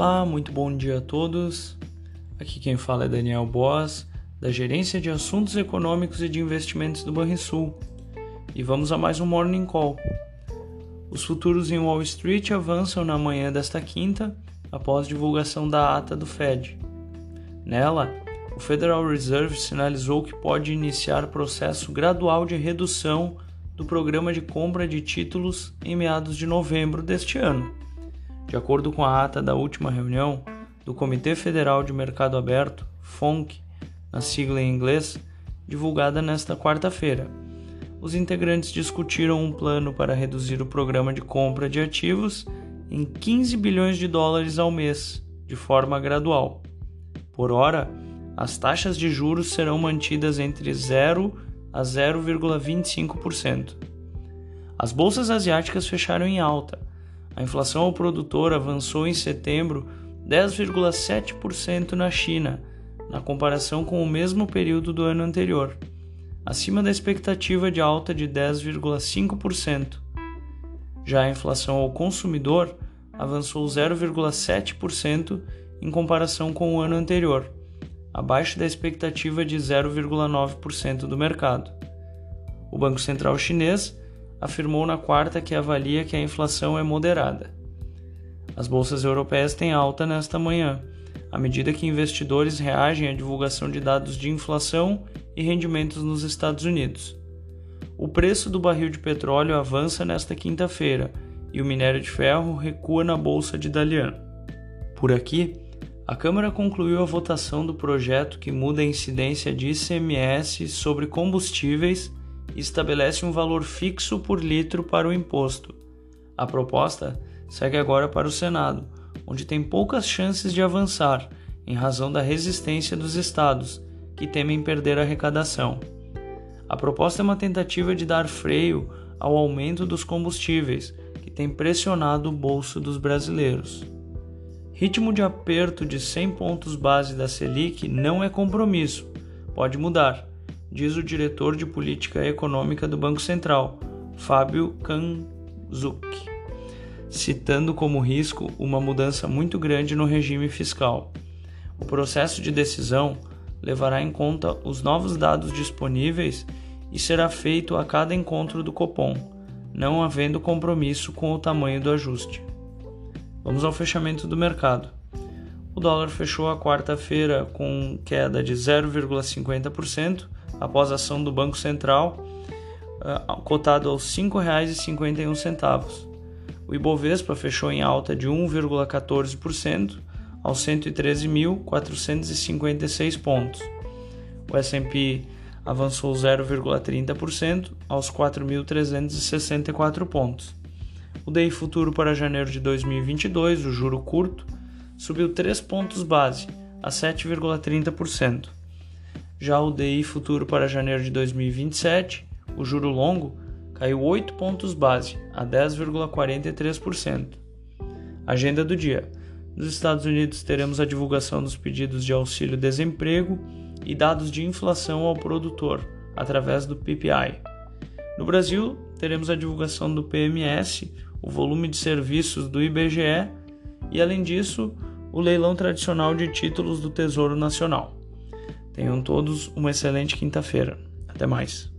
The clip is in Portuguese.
Olá, muito bom dia a todos. Aqui quem fala é Daniel Boas, da Gerência de Assuntos Econômicos e de Investimentos do Banrisul. E vamos a mais um Morning Call. Os futuros em Wall Street avançam na manhã desta quinta, após divulgação da ata do Fed. Nela, o Federal Reserve sinalizou que pode iniciar processo gradual de redução do programa de compra de títulos em meados de novembro deste ano de acordo com a ata da última reunião do Comitê Federal de Mercado Aberto, FONC, na sigla em inglês, divulgada nesta quarta-feira, os integrantes discutiram um plano para reduzir o programa de compra de ativos em 15 bilhões de dólares ao mês, de forma gradual. Por hora, as taxas de juros serão mantidas entre 0 a 0,25%. As bolsas asiáticas fecharam em alta, a inflação ao produtor avançou em setembro 10,7% na China, na comparação com o mesmo período do ano anterior, acima da expectativa de alta de 10,5%. Já a inflação ao consumidor avançou 0,7% em comparação com o ano anterior, abaixo da expectativa de 0,9% do mercado. O Banco Central Chinês afirmou na quarta que avalia que a inflação é moderada. As bolsas europeias têm alta nesta manhã, à medida que investidores reagem à divulgação de dados de inflação e rendimentos nos Estados Unidos. O preço do barril de petróleo avança nesta quinta-feira e o minério de ferro recua na bolsa de Dalian. Por aqui, a Câmara concluiu a votação do projeto que muda a incidência de ICMS sobre combustíveis estabelece um valor fixo por litro para o imposto. A proposta segue agora para o Senado, onde tem poucas chances de avançar, em razão da resistência dos estados, que temem perder a arrecadação. A proposta é uma tentativa de dar freio ao aumento dos combustíveis, que tem pressionado o bolso dos brasileiros. Ritmo de aperto de 100 pontos base da Selic não é compromisso, pode mudar diz o diretor de política econômica do Banco Central, Fábio Kanzuk, citando como risco uma mudança muito grande no regime fiscal. O processo de decisão levará em conta os novos dados disponíveis e será feito a cada encontro do Copom, não havendo compromisso com o tamanho do ajuste. Vamos ao fechamento do mercado. O dólar fechou a quarta-feira com queda de 0,50% após a ação do Banco Central, uh, cotado aos R$ 5,51. O Ibovespa fechou em alta de 1,14% aos 113.456 pontos. O S&P avançou 0,30% aos 4.364 pontos. O DI futuro para janeiro de 2022, o juro curto, subiu 3 pontos base a 7,30%. Já o DI futuro para janeiro de 2027, o juro longo, caiu 8 pontos base, a 10,43%. Agenda do dia. Nos Estados Unidos teremos a divulgação dos pedidos de auxílio-desemprego e dados de inflação ao produtor, através do PPI. No Brasil, teremos a divulgação do PMS, o volume de serviços do IBGE e, além disso, o leilão tradicional de títulos do Tesouro Nacional. Tenham todos uma excelente quinta-feira. Até mais.